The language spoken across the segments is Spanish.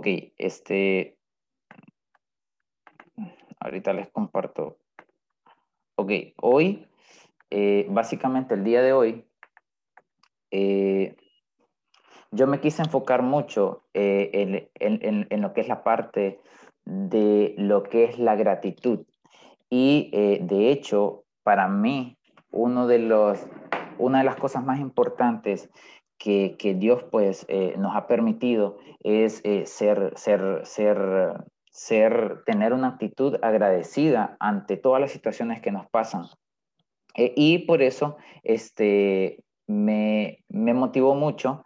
Ok, este, ahorita les comparto. Ok, hoy, eh, básicamente el día de hoy, eh, yo me quise enfocar mucho en, en, lo que es la parte de lo que es la gratitud. Y de hecho, para mí, uno de los, una de las cosas más importantes que, Dios pues eh, nos ha permitido es eh, ser, ser, ser, ser, tener una actitud agradecida ante todas las situaciones que nos pasan. Eh, y por eso este, me, me motivó mucho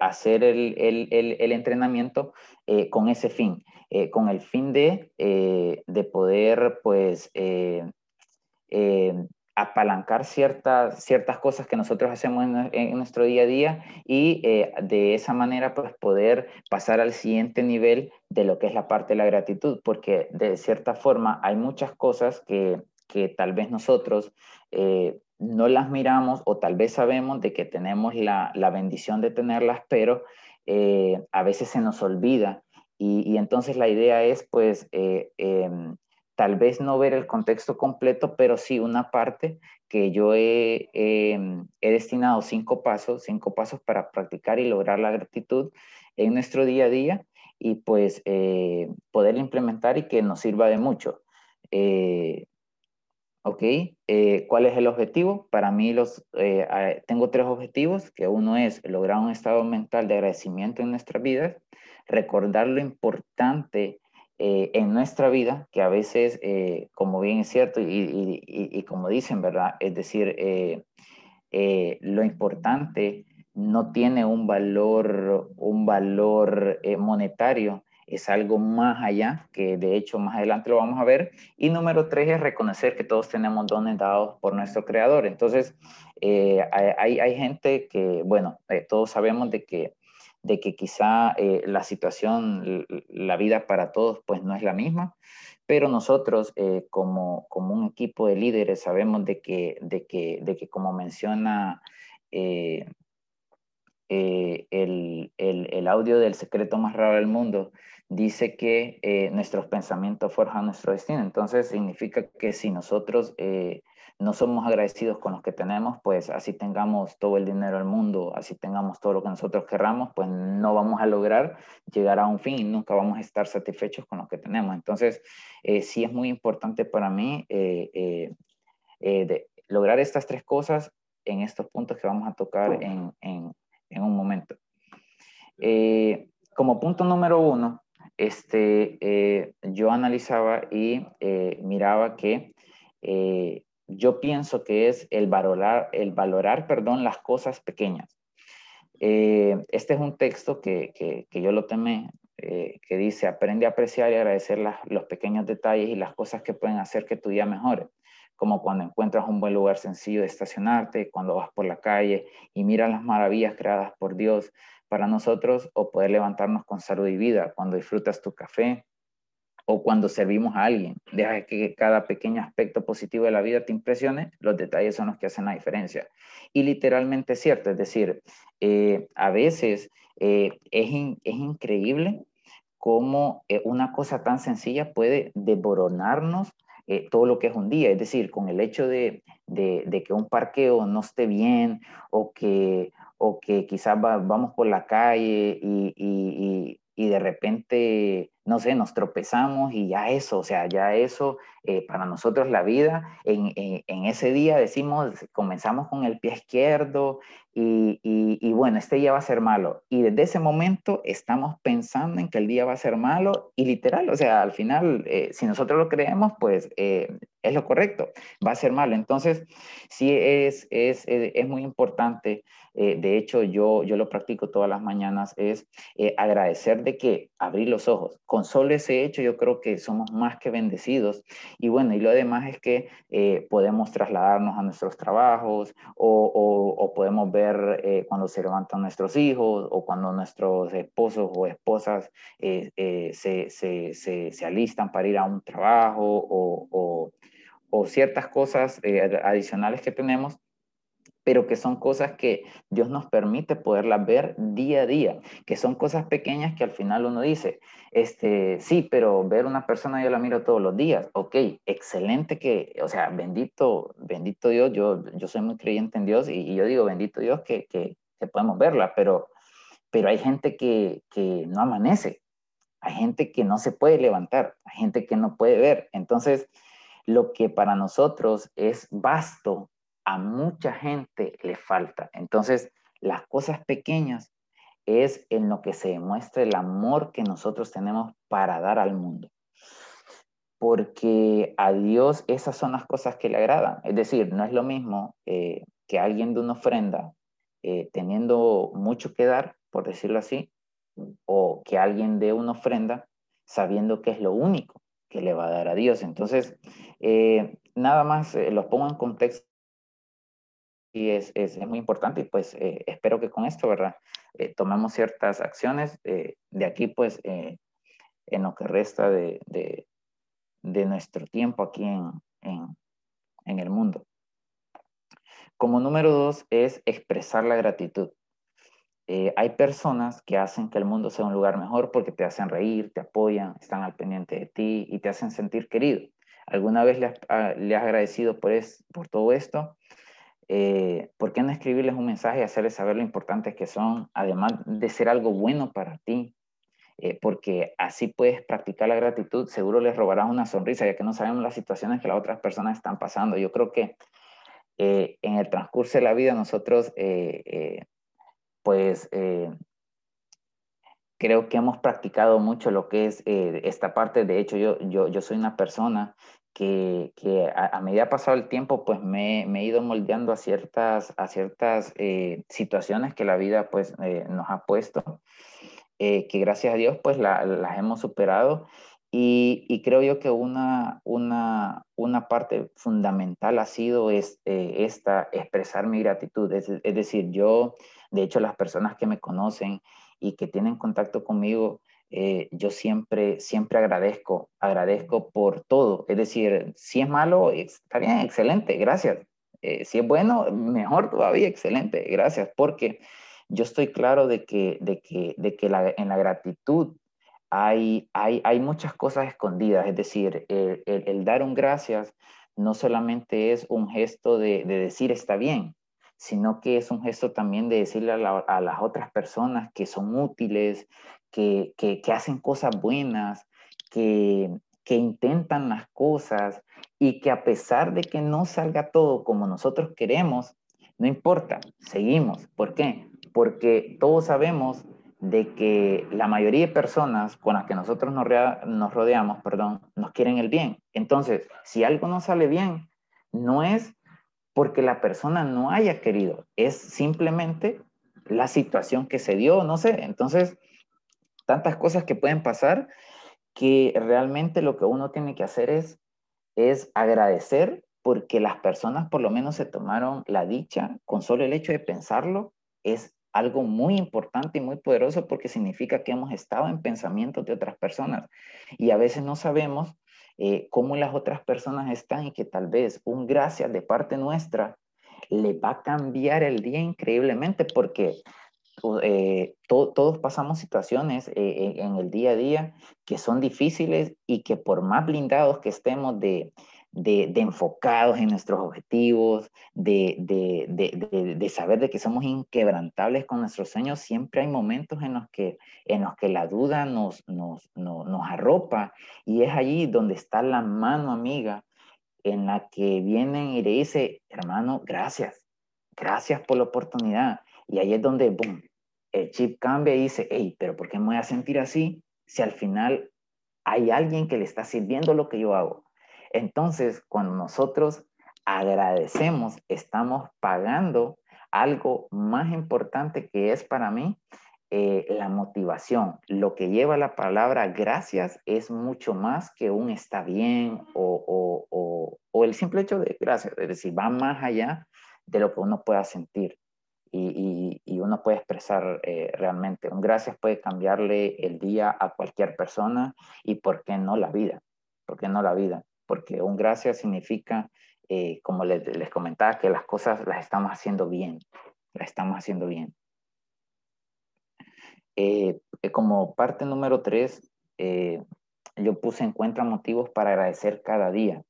hacer el, el, el, entrenamiento con ese fin, con el fin de, de poder pues apalancar ciertas, ciertas cosas que nosotros hacemos en, nuestro día a día y eh, de esa manera pues poder pasar al siguiente nivel de lo que es la parte de la gratitud, porque de cierta forma hay muchas cosas que, que tal vez nosotros eh, no las miramos o tal vez sabemos de que tenemos la, la bendición de tenerlas, pero eh, a veces se nos olvida. Y, entonces la idea es pues em, tal vez no ver el contexto completo, pero sí una parte que yo he, em, destinado cinco pasos, cinco pasos para practicar y lograr la gratitud en nuestro día a día y pues eh, poder implementar y que nos sirva de mucho. Eh, ¿Ok? Eh, ¿Cuál es el objetivo? Para mí los, tengo tres objetivos, que uno es lograr un estado mental de agradecimiento en nuestras vidas, recordar lo importante eh, en nuestra vida, que a veces, eh, como bien es cierto y, como dicen, ¿verdad? Es decir, eh, lo importante no tiene un valor, un valor monetario, es algo más allá, que de hecho más adelante lo vamos a ver. Y número tres es reconocer que todos tenemos dones dados por nuestro creador. Entonces, hay, hay, gente que, bueno, todos sabemos de que de que quizá eh, la situación, la vida para todos, pues no es la misma, pero nosotros eh, como, como un equipo de líderes sabemos de que, de que, de que como menciona eh, el, el, el, audio del secreto más raro del mundo, dice que nuestros pensamientos forjan nuestro destino. Entonces significa que si nosotros no somos agradecidos con los que tenemos, pues así tengamos todo el dinero del mundo, así tengamos todo lo que nosotros querramos, pues no vamos a lograr llegar a un fin y nunca vamos a estar satisfechos con lo que tenemos. Entonces, eh, sí es muy importante para mí eh, eh, de lograr estas tres cosas en estos puntos que vamos a tocar en, en, en un momento. como punto número uno, este, yo analizaba y miraba que yo pienso que es el valorar, el valorar perdón, las cosas pequeñas. Eh, este es un texto que, que, yo lo temé, eh, que dice, aprende a apreciar y agradecer los pequeños detalles y las cosas que pueden hacer que tu día mejore, como cuando encuentras un buen lugar sencillo de estacionarte, cuando vas por la calle y miras las maravillas creadas por Dios para nosotros, o poder levantarnos con salud y vida, cuando disfrutas tu café, o cuando servimos a alguien. Deja que cada pequeño aspecto positivo de la vida te impresione, los detalles son los que hacen la diferencia. Y literalmente es cierto, es decir, eh, a veces eh, es, es, increíble cómo eh, una cosa tan sencilla puede devoronarnos todo lo que es un día, es decir, con el hecho de, de, de que un parqueo no esté bien o que, o que quizás vamos por la calle y, y, y de repente no sé, nos tropezamos y ya eso, o sea, ya eso, eh, para nosotros la vida, en, ese día decimos, comenzamos con el pie izquierdo y, y, bueno, este día va a ser malo. Y desde ese momento estamos pensando en que el día va a ser malo y literal, o sea, al final, eh, si nosotros lo creemos, pues eh, es lo correcto, va a ser malo. Entonces, sí es, es, es muy importante eh, de hecho yo, yo lo practico todas las mañanas, es eh, agradecer de que abrir los ojos. Con solo ese hecho yo creo que somos más que bendecidos. Y bueno, y lo demás es que eh, podemos trasladarnos a nuestros trabajos o, podemos ver cuando se levantan nuestros hijos o cuando nuestros esposos o esposas se, se, alistan para ir a un trabajo o, o ciertas cosas adicionales que tenemos pero que son cosas que Dios nos permite poderlas ver día a día, que son cosas pequeñas que al final uno dice, este, sí, pero ver una persona yo la miro todos los días, ok, excelente que, o sea, bendito, bendito Dios, yo, yo soy muy creyente en Dios y, yo digo, bendito Dios que, que, podemos verla, pero, pero hay gente que, que no amanece, hay gente que no se puede levantar, hay gente que no puede ver, entonces lo que para nosotros es vasto, a mucha gente le falta. Entonces, las cosas pequeñas es en lo que se demuestra el amor que nosotros tenemos para dar al mundo. Porque a Dios esas son las cosas que le agradan. Es decir, no es lo mismo eh, que alguien de una ofrenda eh, teniendo mucho que dar, por decirlo así, o que alguien dé una ofrenda sabiendo que es lo único que le va a dar a Dios. Entonces, eh, nada más los pongo en contexto y es, es, muy importante y pues eh, espero que con esto, ¿verdad? Eh, tomamos ciertas acciones eh, de aquí pues en lo que resta de, de, nuestro tiempo aquí en, en, el mundo. Como número dos es expresar la gratitud. hay personas que hacen que el mundo sea un lugar mejor porque te hacen reír, te apoyan, están al pendiente de ti y te hacen sentir querido. ¿Alguna vez le has, ah, has agradecido por, es, por todo esto? Eh, ¿por qué no escribirles un mensaje y hacerles saber lo importantes que son, además de ser algo bueno para ti? Eh, porque así puedes practicar la gratitud, seguro les robarás una sonrisa, ya que no sabemos las situaciones que las otras personas están pasando. Yo creo que eh, en el transcurso de la vida nosotros, pues, creo que hemos practicado mucho lo que es esta parte. De hecho, yo, yo, yo soy una persona que, que a, medida pasado el tiempo, pues me, me, he ido moldeando a ciertas, a ciertas eh, situaciones que la vida pues eh, nos ha puesto, eh, que gracias a Dios pues la, las hemos superado y, y, creo yo que una, una, una parte fundamental ha sido es, esta, expresar mi gratitud, es, es decir, yo, de hecho las personas que me conocen y que tienen contacto conmigo, eh, yo siempre, siempre agradezco, agradezco por todo. Es decir, si es malo, está bien, excelente, gracias. Eh, si es bueno, mejor todavía, excelente, gracias, porque yo estoy claro de que, de que, de que en la gratitud hay, hay, hay muchas cosas escondidas. Es decir, el, dar un gracias no solamente es un gesto de, decir está bien, sino que es un gesto también de decirle a, las otras personas que son útiles, que, hacen cosas buenas, que, intentan las cosas y que a pesar de que no salga todo como nosotros queremos, no importa, seguimos. ¿Por qué? Porque todos sabemos de que la mayoría de personas con las que nosotros nos, nos rodeamos, perdón, nos quieren el bien. Entonces, si algo no sale bien, no es porque la persona no haya querido, es simplemente la situación que se dio, no sé. Entonces, tantas cosas que pueden pasar que realmente lo que uno tiene que hacer es, es agradecer porque las personas por lo menos se tomaron la dicha con solo el hecho de pensarlo. Es algo muy importante y muy poderoso porque significa que hemos estado en pensamientos de otras personas. Y a veces no sabemos eh, cómo las otras personas están y que tal vez un gracias de parte nuestra le va a cambiar el día increíblemente porque eh, todos pasamos situaciones eh, en el día a día que son difíciles y que por más blindados que estemos de, de, enfocados en nuestros objetivos, de, de, saber de que somos inquebrantables con nuestros sueños, siempre hay momentos en los que, en los que la duda nos, nos, nos, nos arropa y es allí donde está la mano amiga en la que vienen y le dice, hermano, gracias, gracias por la oportunidad y ahí es donde, boom, el chip cambia y dice, hey, pero ¿por qué me voy a sentir así si al final hay alguien que le está sirviendo lo que yo hago? Entonces, cuando nosotros agradecemos, estamos pagando algo más importante que es para mí eh, la motivación. Lo que lleva la palabra gracias es mucho más que un está bien o, el simple hecho de gracias, es decir, va más allá de lo que uno pueda sentir y, uno puede expresar eh, realmente. Un gracias puede cambiarle el día a cualquier persona y por qué no la vida. ¿Por qué no la vida? Porque un gracias significa eh, como les, les, comentaba, que las cosas las estamos haciendo bien, las estamos haciendo bien. Eh, como parte número tres, yo puse encuentra motivos para agradecer cada día,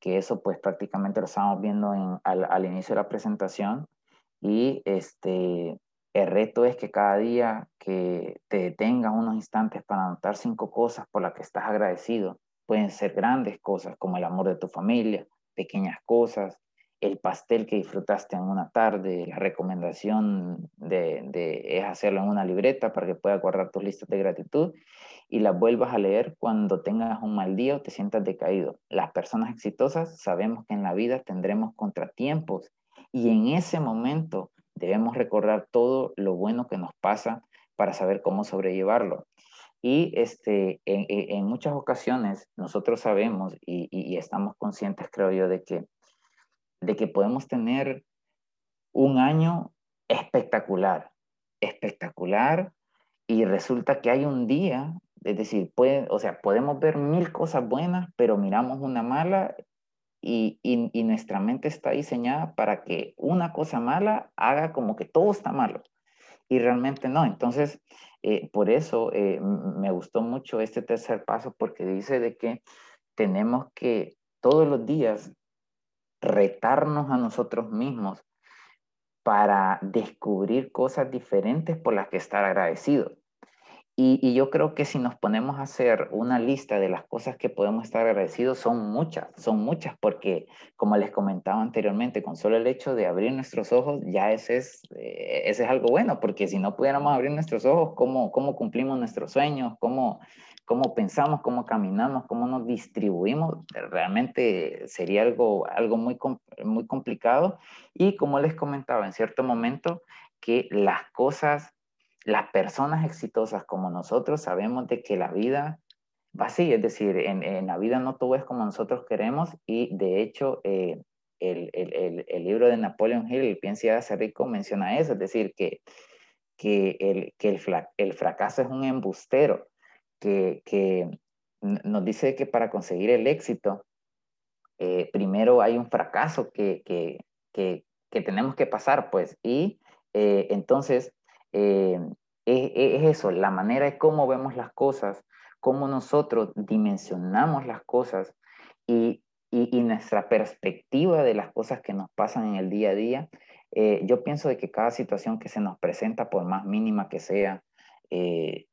que eso pues prácticamente lo estamos viendo en, al, al, inicio de la presentación y este, el reto es que cada día que te detengas unos instantes para anotar cinco cosas por las que estás agradecido, pueden ser grandes cosas como el amor de tu familia, pequeñas cosas, el pastel que disfrutaste en una tarde, la recomendación de, es hacerlo en una libreta para que puedas guardar tus listas de gratitud y las vuelvas a leer cuando tengas un mal día o te sientas decaído. Las personas exitosas sabemos que en la vida tendremos contratiempos y en ese momento debemos recordar todo lo bueno que nos pasa para saber cómo sobrellevarlo. Y este, en, muchas ocasiones nosotros sabemos y, y, estamos conscientes, creo yo, de que, de que podemos tener un año espectacular, espectacular, y resulta que hay un día, es decir, puede, o sea, podemos ver mil cosas buenas, pero miramos una mala y, y, y, nuestra mente está diseñada para que una cosa mala haga como que todo está malo y realmente no. Entonces, eh, por eso eh, me gustó mucho este tercer paso porque dice de que tenemos que todos los días retarnos a nosotros mismos para descubrir cosas diferentes por las que estar agradecidos. Y, yo creo que si nos ponemos a hacer una lista de las cosas que podemos estar agradecidos, son muchas, son muchas, porque como les comentaba anteriormente, con solo el hecho de abrir nuestros ojos, ya ese es, eh, ese es algo bueno, porque si no pudiéramos abrir nuestros ojos, ¿cómo, cómo cumplimos nuestros sueños? ¿Cómo, cómo pensamos? ¿Cómo caminamos? ¿Cómo nos distribuimos? Realmente sería algo, algo muy, muy complicado. Y como les comentaba en cierto momento, que las cosas las personas exitosas como nosotros sabemos de que la vida va así, es decir, en, la vida no todo es como nosotros queremos y de hecho eh, el, el, el, libro de Napoleon Hill, El piensa y hace rico, menciona eso, es decir, que, que, el, que el, fracaso es un embustero, que, que nos dice que para conseguir el éxito, eh, primero hay un fracaso que, que, que, tenemos que pasar, pues, y eh, entonces eh, es, eso, la manera de cómo vemos las cosas, cómo nosotros dimensionamos las cosas y, y, nuestra perspectiva de las cosas que nos pasan en el día a día. Eh, yo pienso de que cada situación que se nos presenta, por más mínima que sea, eh,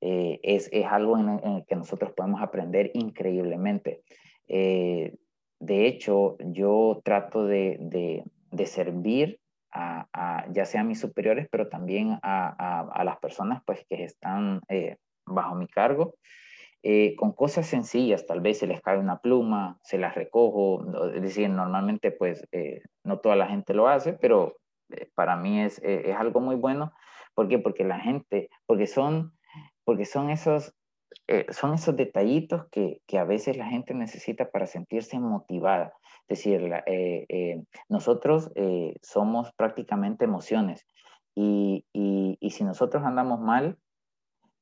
es, es, algo en, el que nosotros podemos aprender increíblemente. de hecho, yo trato de, de servir a, ya sea a mis superiores, pero también a, a, las personas pues, que están eh, bajo mi cargo, eh, con cosas sencillas, tal vez se les cae una pluma, se las recojo, es decir, normalmente pues eh, no toda la gente lo hace, pero para mí es, es, algo muy bueno. ¿Por qué? Porque la gente, porque son, porque son esos eh, son esos detallitos que, que, a veces la gente necesita para sentirse motivada. Es decir, eh, eh, nosotros somos prácticamente emociones y, y, y, si nosotros andamos mal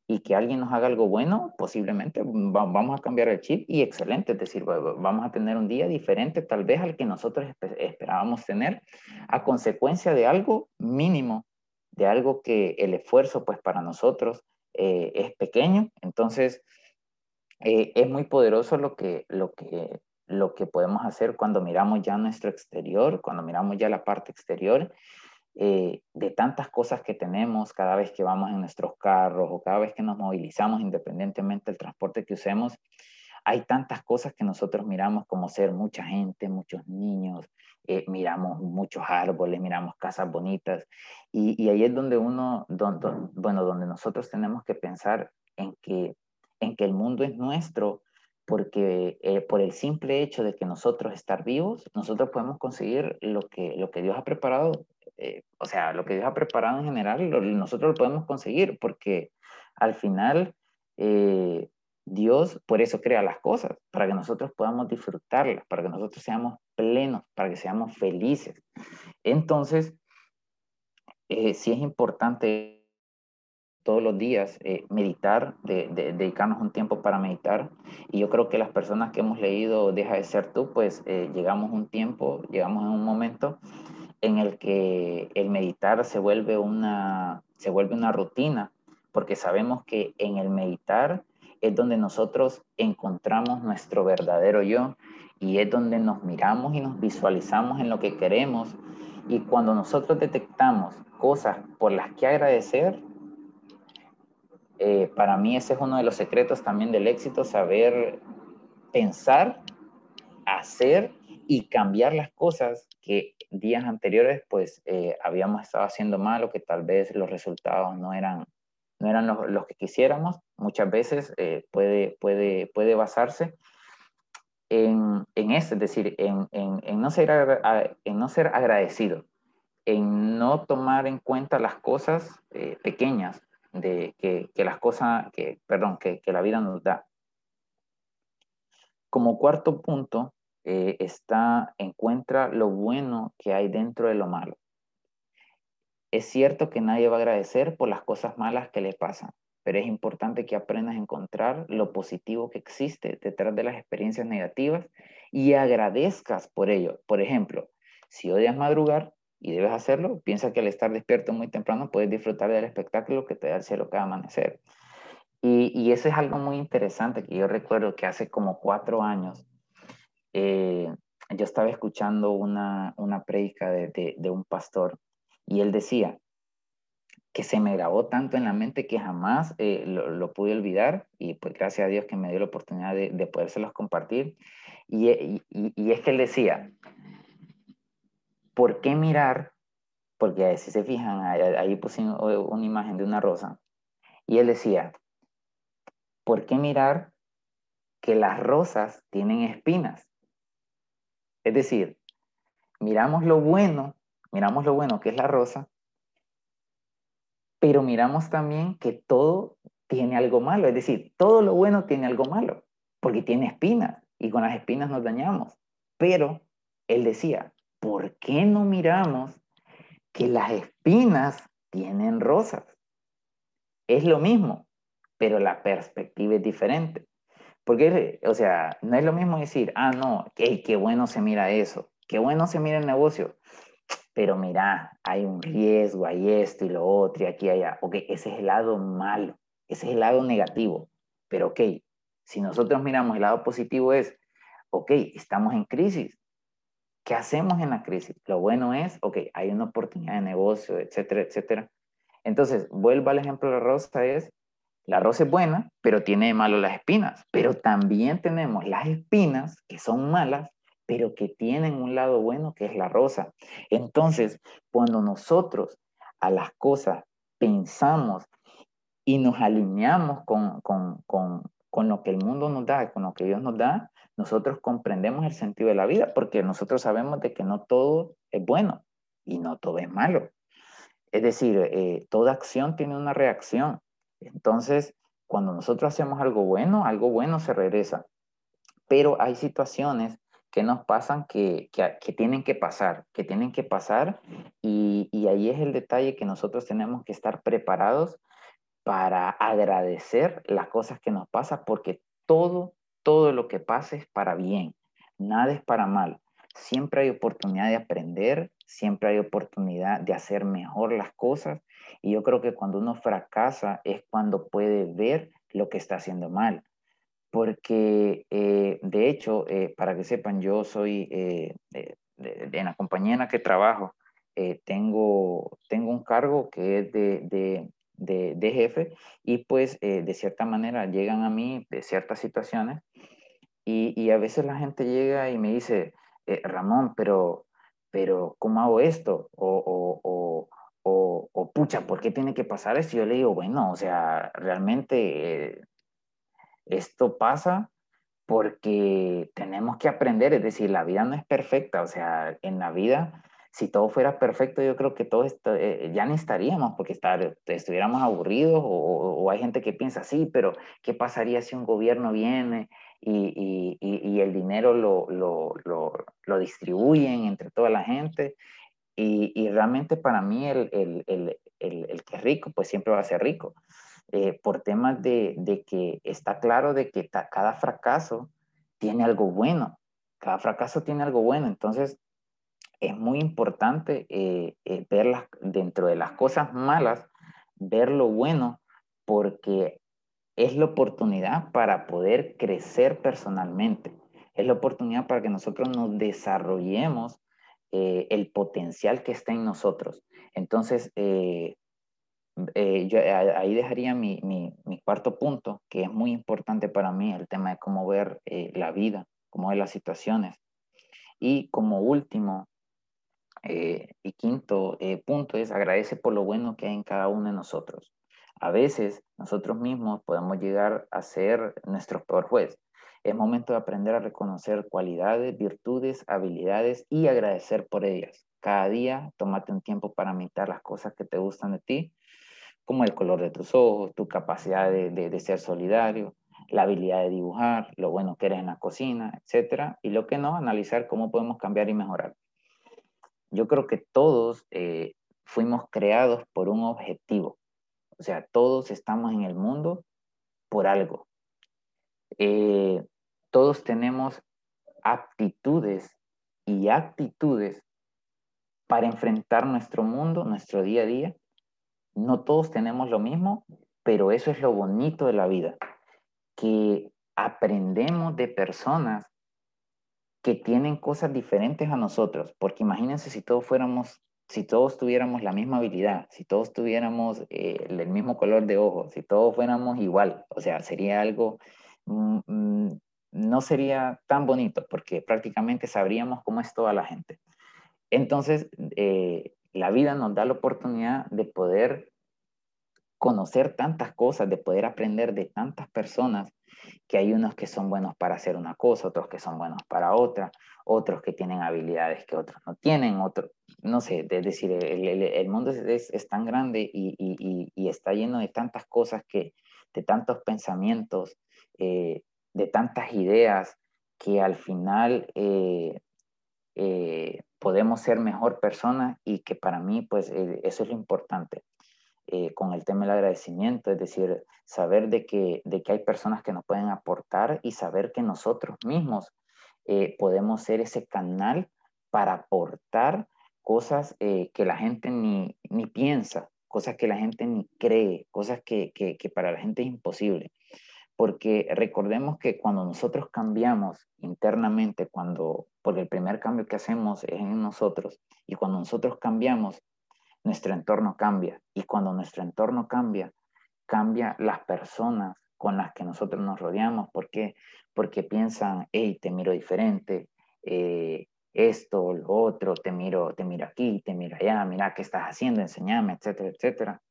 y que alguien nos haga algo bueno, posiblemente vamos a cambiar el chip y excelente, es decir, vamos a tener un día diferente tal vez al que nosotros esperábamos tener a consecuencia de algo mínimo, de algo que el esfuerzo pues para nosotros eh, es pequeño, entonces eh, es muy poderoso lo que, lo, que, lo que podemos hacer cuando miramos ya nuestro exterior, cuando miramos ya la parte exterior eh, de tantas cosas que tenemos cada vez que vamos en nuestros carros o cada vez que nos movilizamos independientemente del transporte que usemos. Hay tantas cosas que nosotros miramos como ser mucha gente, muchos niños, miramos muchos árboles, miramos casas bonitas y, ahí es donde uno, bueno, donde nosotros tenemos que pensar en que, en que el mundo es nuestro, porque eh, por el simple hecho de que nosotros estar vivos, nosotros podemos conseguir lo que, lo que Dios ha preparado, eh, o sea, lo que Dios ha preparado en general, nosotros lo podemos conseguir, porque al final eh, Dios por eso crea las cosas, para que nosotros podamos disfrutarlas, para que nosotros seamos plenos, para que seamos felices. Entonces, sí es importante todos los días, eh, meditar, de, dedicarnos un tiempo para meditar. Y yo creo que las personas que hemos leído Deja de ser tú, pues eh, llegamos un tiempo, llegamos en un momento en el que el meditar se vuelve una, se vuelve una rutina, porque sabemos que en el meditar es donde nosotros encontramos nuestro verdadero yo y es donde nos miramos y nos visualizamos en lo que queremos. Y cuando nosotros detectamos cosas por las que agradecer, eh, para mí ese es uno de los secretos también del éxito, saber pensar, hacer y cambiar las cosas que días anteriores pues eh, habíamos estado haciendo mal o que tal vez los resultados no eran, no eran los, que quisiéramos. Muchas veces eh, puede, puede, puede basarse en, en eso, es decir, en, en, no ser, en no ser agradecido, en no tomar en cuenta las cosas pequeñas de que, que las cosas, que, perdón, que, que, la vida nos da. Como cuarto punto, eh, está, encuentra lo bueno que hay dentro de lo malo. Es cierto que nadie va a agradecer por las cosas malas que le pasan, pero es importante que aprendas a encontrar lo positivo que existe detrás de las experiencias negativas y agradezcas por ello. Por ejemplo, si odias madrugar, y debes hacerlo, piensa que al estar despierto muy temprano puedes disfrutar del espectáculo que te da el cielo cada amanecer. Y, y eso es algo muy interesante que yo recuerdo que hace como cuatro años eh, yo estaba escuchando una, una prédica de, de, un pastor y él decía que se me grabó tanto en la mente que jamás eh, lo, lo, pude olvidar y pues gracias a Dios que me dio la oportunidad de, de podérselos compartir. Y, y, y, es que él decía, ¿por qué mirar? Porque si se fijan, ahí, puse una imagen de una rosa. Y él decía, ¿por qué mirar que las rosas tienen espinas? Es decir, miramos lo bueno, miramos lo bueno que es la rosa, pero miramos también que todo tiene algo malo. Es decir, todo lo bueno tiene algo malo, porque tiene espinas y con las espinas nos dañamos. Pero él decía, ¿por qué no miramos que las espinas tienen rosas? Es lo mismo, pero la perspectiva es diferente. Porque, o sea, no es lo mismo decir, ah, no, qué, qué bueno se mira eso, qué bueno se mira el negocio, pero mira, hay un riesgo, hay esto y lo otro y aquí y allá. Ok, ese es el lado malo, ese es el lado negativo. Pero ok, si nosotros miramos el lado positivo es, ok, estamos en crisis, ¿Qué hacemos en la crisis? Lo bueno es, ok, hay una oportunidad de negocio, etcétera, etcétera. Entonces, vuelvo al ejemplo de la rosa, es, la rosa es buena, pero tiene de malo las espinas. Pero también tenemos las espinas que son malas, pero que tienen un lado bueno que es la rosa. Entonces, cuando nosotros a las cosas pensamos y nos alineamos con, con, con, con lo que el mundo nos da, con lo que Dios nos da, nosotros comprendemos el sentido de la vida porque nosotros sabemos de que no todo es bueno y no todo es malo. Es decir, eh, toda acción tiene una reacción. Entonces, cuando nosotros hacemos algo bueno, algo bueno se regresa. Pero hay situaciones que nos pasan que, que, tienen que pasar, que tienen que pasar y, y ahí es el detalle que nosotros tenemos que estar preparados para agradecer las cosas que nos pasan porque todo todo lo que pasa es para bien, nada es para mal. Siempre hay oportunidad de aprender, siempre hay oportunidad de hacer mejor las cosas. Y yo creo que cuando uno fracasa es cuando puede ver lo que está haciendo mal. Porque, eh, de hecho, eh, para que sepan, yo soy eh, de, la compañía en la que trabajo, tengo, tengo un cargo que es de, de, jefe y pues eh, de cierta manera llegan a mí de ciertas situaciones y, y a veces la gente llega y me dice, eh, Ramón, pero, pero ¿cómo hago esto? O, o, o, o, pucha, ¿por qué tiene que pasar esto? Yo le digo, bueno, o sea, realmente eh, esto pasa porque tenemos que aprender, es decir, la vida no es perfecta, o sea, en la vida si todo fuera perfecto, yo creo que todos eh, ya no estaríamos porque estar, estuviéramos aburridos o, hay gente que piensa, sí, pero ¿qué pasaría si un gobierno viene y, el dinero lo, lo, lo, distribuyen entre toda la gente? Y, realmente para mí el, el, el, que es rico, pues siempre va a ser rico. Eh, por temas de, de, que está claro de que cada fracaso tiene algo bueno, cada fracaso tiene algo bueno, entonces es muy importante eh, eh ver dentro de las cosas malas, ver lo bueno, porque es la oportunidad para poder crecer personalmente, es la oportunidad para que nosotros nos desarrollemos eh, el potencial que está en nosotros. Entonces, eh, eh, yo ahí dejaría mi, cuarto punto, que es muy importante para mí, el tema de cómo ver la vida, cómo ver las situaciones. Y como último y quinto punto es agradece por lo bueno que hay en cada uno de nosotros. A veces nosotros mismos podemos llegar a ser nuestro peor juez. Es momento de aprender a reconocer cualidades, virtudes, habilidades y agradecer por ellas. Cada día tómate un tiempo para imitar las cosas que te gustan de ti, como el color de tus ojos, tu capacidad de, ser solidario, la habilidad de dibujar, lo bueno que eres en la cocina, etc. Y lo que no, analizar cómo podemos cambiar y mejorar. Yo creo que todos eh, fuimos creados por un objetivo. O sea, todos estamos en el mundo por algo. Eh, todos tenemos aptitudes y actitudes para enfrentar nuestro mundo, nuestro día a día. No todos tenemos lo mismo, pero eso es lo bonito de la vida, que aprendemos de personas que tienen cosas diferentes a nosotros, porque imagínense si todos fuéramos, si todos tuviéramos la misma habilidad, si todos tuviéramos eh, el mismo color de ojos, si todos fuéramos igual, o sea, sería algo mm, mm, no sería tan bonito porque prácticamente sabríamos cómo es toda la gente. Entonces, eh, la vida nos da la oportunidad de poder conocer tantas cosas, de poder aprender de tantas personas, que hay unos que son buenos para hacer una cosa, otros que son buenos para otra, otros que tienen habilidades que otros no tienen, no sé, es decir, el, mundo es, tan grande y, está lleno de tantas cosas que, de tantos pensamientos, eh, de tantas ideas que al final eh, eh, podemos ser mejor persona y que para mí pues eso es lo importante. Con el tema del agradecimiento, es decir, saber de que, de que hay personas que nos pueden aportar y saber que nosotros mismos podemos ser ese canal para aportar cosas que la gente ni, ni, piensa, cosas que la gente ni cree, cosas que, que, que para la gente es imposible. Porque recordemos que cuando nosotros cambiamos internamente, cuando, porque el primer cambio que hacemos es en nosotros, y cuando nosotros cambiamos, nuestro entorno cambia, y cuando nuestro entorno cambia, cambia las personas con las que nosotros nos rodeamos, ¿por qué? Porque piensan, hey, te miro diferente, eh, esto, lo otro, te miro, te miro aquí, te miro allá, mira qué estás haciendo, enseñame, etcétera, etcétera.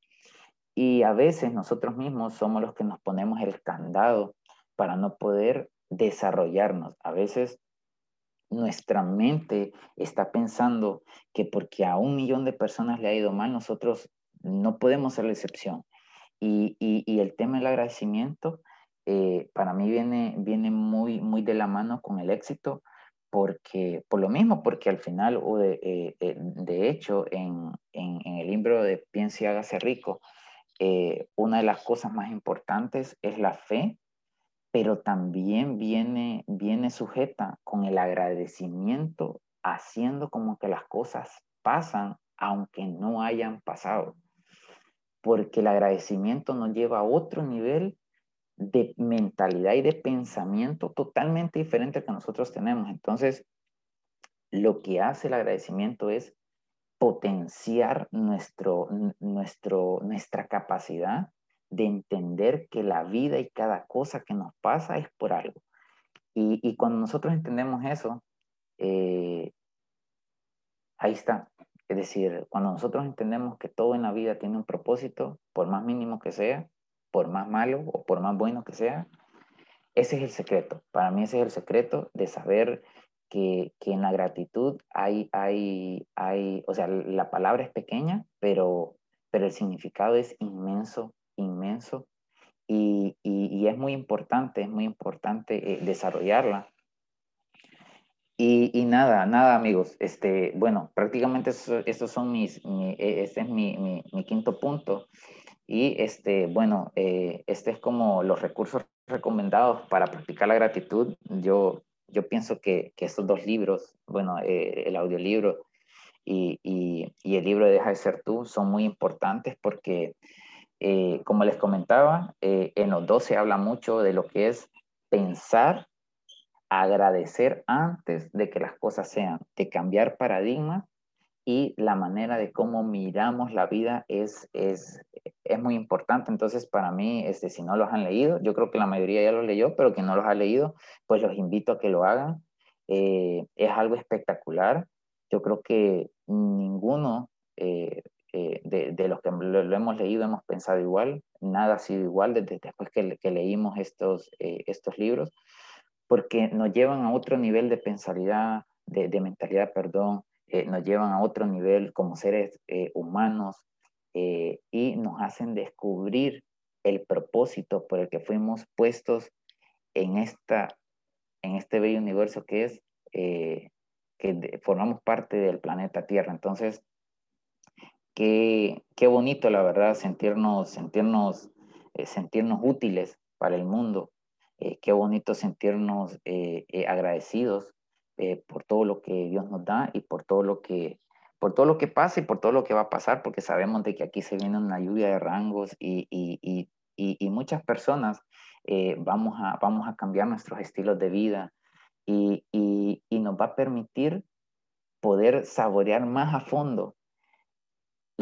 Y a veces nosotros mismos somos los que nos ponemos el candado para no poder desarrollarnos. A veces nuestra mente está pensando que porque a un millón de personas le ha ido mal, nosotros no podemos ser la excepción. Y, el tema del agradecimiento eh, para mí viene, viene muy, muy de la mano con el éxito, porque, por lo mismo, porque al final, o de, eh, eh, de hecho, en, en, el libro de Piense y hágase rico, una de las cosas más importantes es la fe, pero también viene, viene sujeta con el agradecimiento, haciendo como que las cosas pasan aunque no hayan pasado. Porque el agradecimiento nos lleva a otro nivel de mentalidad y de pensamiento totalmente diferente al que nosotros tenemos. Entonces, lo que hace el agradecimiento es potenciar nuestro, nuestro, nuestra capacidad de entender que la vida y cada cosa que nos pasa es por algo. Y, y cuando nosotros entendemos eso, eh, ahí está. Es decir, cuando nosotros entendemos que todo en la vida tiene un propósito, por más mínimo que sea, por más malo o por más bueno que sea, ese es el secreto. Para mí ese es el secreto de saber que, en la gratitud hay, hay, hay, o sea, la palabra es pequeña, pero, pero el significado es inmenso, inmenso, y, y, es muy importante, es muy importante eh, desarrollarla. y, nada, nada amigos, este, bueno, prácticamente estos son mis, e, este es mi, mi, quinto punto. Y este, bueno, eh, este es como los recursos recomendados para practicar la gratitud. Yo, yo pienso que, que estos dos libros, bueno, eh, el audiolibro y, y, y, el libro de Deja de ser tú son muy importantes porque, eh, como les comentaba, en los dos se habla mucho de lo que es pensar agradecer antes de que las cosas sean, de cambiar paradigma y la manera de cómo miramos la vida es, es, es muy importante. Entonces, para mí, este, si no los han leído, yo creo que la mayoría ya los leyó, pero que no los ha leído, pues los invito a que lo hagan. Eh, es algo espectacular. Yo creo que ninguno eh, eh, de, los que lo, hemos leído hemos pensado igual, nada ha sido igual desde después que, leímos estos, estos libros porque nos llevan a otro nivel de pensalidad, de, mentalidad, perdón, eh, nos llevan a otro nivel como seres eh, humanos eh, y nos hacen descubrir el propósito por el que fuimos puestos en, esta, en este bello universo que es que formamos parte del planeta Tierra. Entonces, qué, qué bonito, la verdad, sentirnos, sentirnos, sentirnos útiles para el mundo. Eh, qué bonito sentirnos eh, eh, agradecidos por todo lo que Dios nos da y por todo lo que por todo lo que pasa y por todo lo que va a pasar, porque sabemos de que aquí se viene una lluvia de rangos y, y, y, y muchas personas vamos, a, vamos a cambiar nuestros estilos de vida y, nos va a permitir poder saborear más a fondo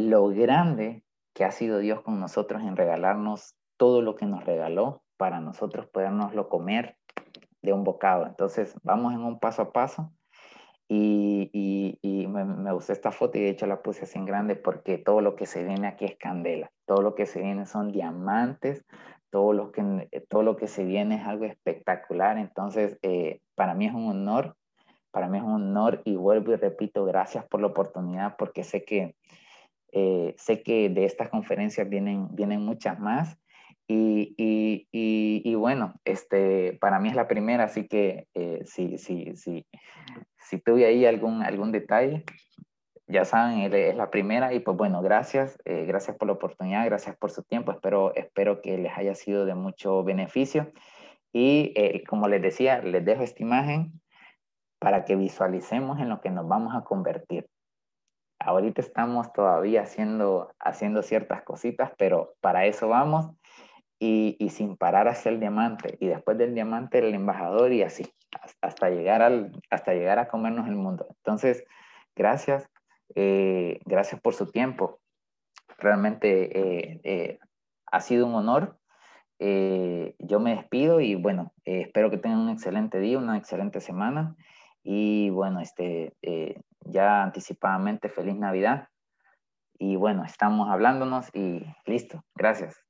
lo grande que ha sido Dios con nosotros en regalarnos todo lo que nos regaló para nosotros podernoslo comer de un bocado. Entonces, vamos en un paso a paso. Y, me, me, gustó esta foto y de hecho la puse así en grande porque todo lo que se viene aquí es candela. Todo lo que se viene son diamantes. Todo lo que, todo lo que se viene es algo espectacular. Entonces, eh, para mí es un honor. Para mí es un honor y vuelvo y repito, gracias por la oportunidad porque sé que, eh, sé que de estas conferencias vienen, vienen muchas más. Y, y, y, bueno, este, para mí es la primera, así que eh, si, si, si, si tuve ahí algún, algún detalle, ya saben, es la primera y pues bueno, gracias, eh, gracias por la oportunidad, gracias por su tiempo, espero, espero que les haya sido de mucho beneficio. Y eh, como les decía, les dejo esta imagen para que visualicemos en lo que nos vamos a convertir. Ahorita estamos todavía haciendo, haciendo ciertas cositas, pero para eso vamos. Y, sin parar hacia el diamante y después del diamante el embajador y así hasta llegar al hasta llegar a comernos el mundo. Entonces gracias eh, gracias por su tiempo. Realmente eh, eh, ha sido un honor. Yo me despido y bueno espero que tengan un excelente día una excelente semana. Y bueno este ya anticipadamente feliz navidad. Y bueno estamos hablándonos y listo. Gracias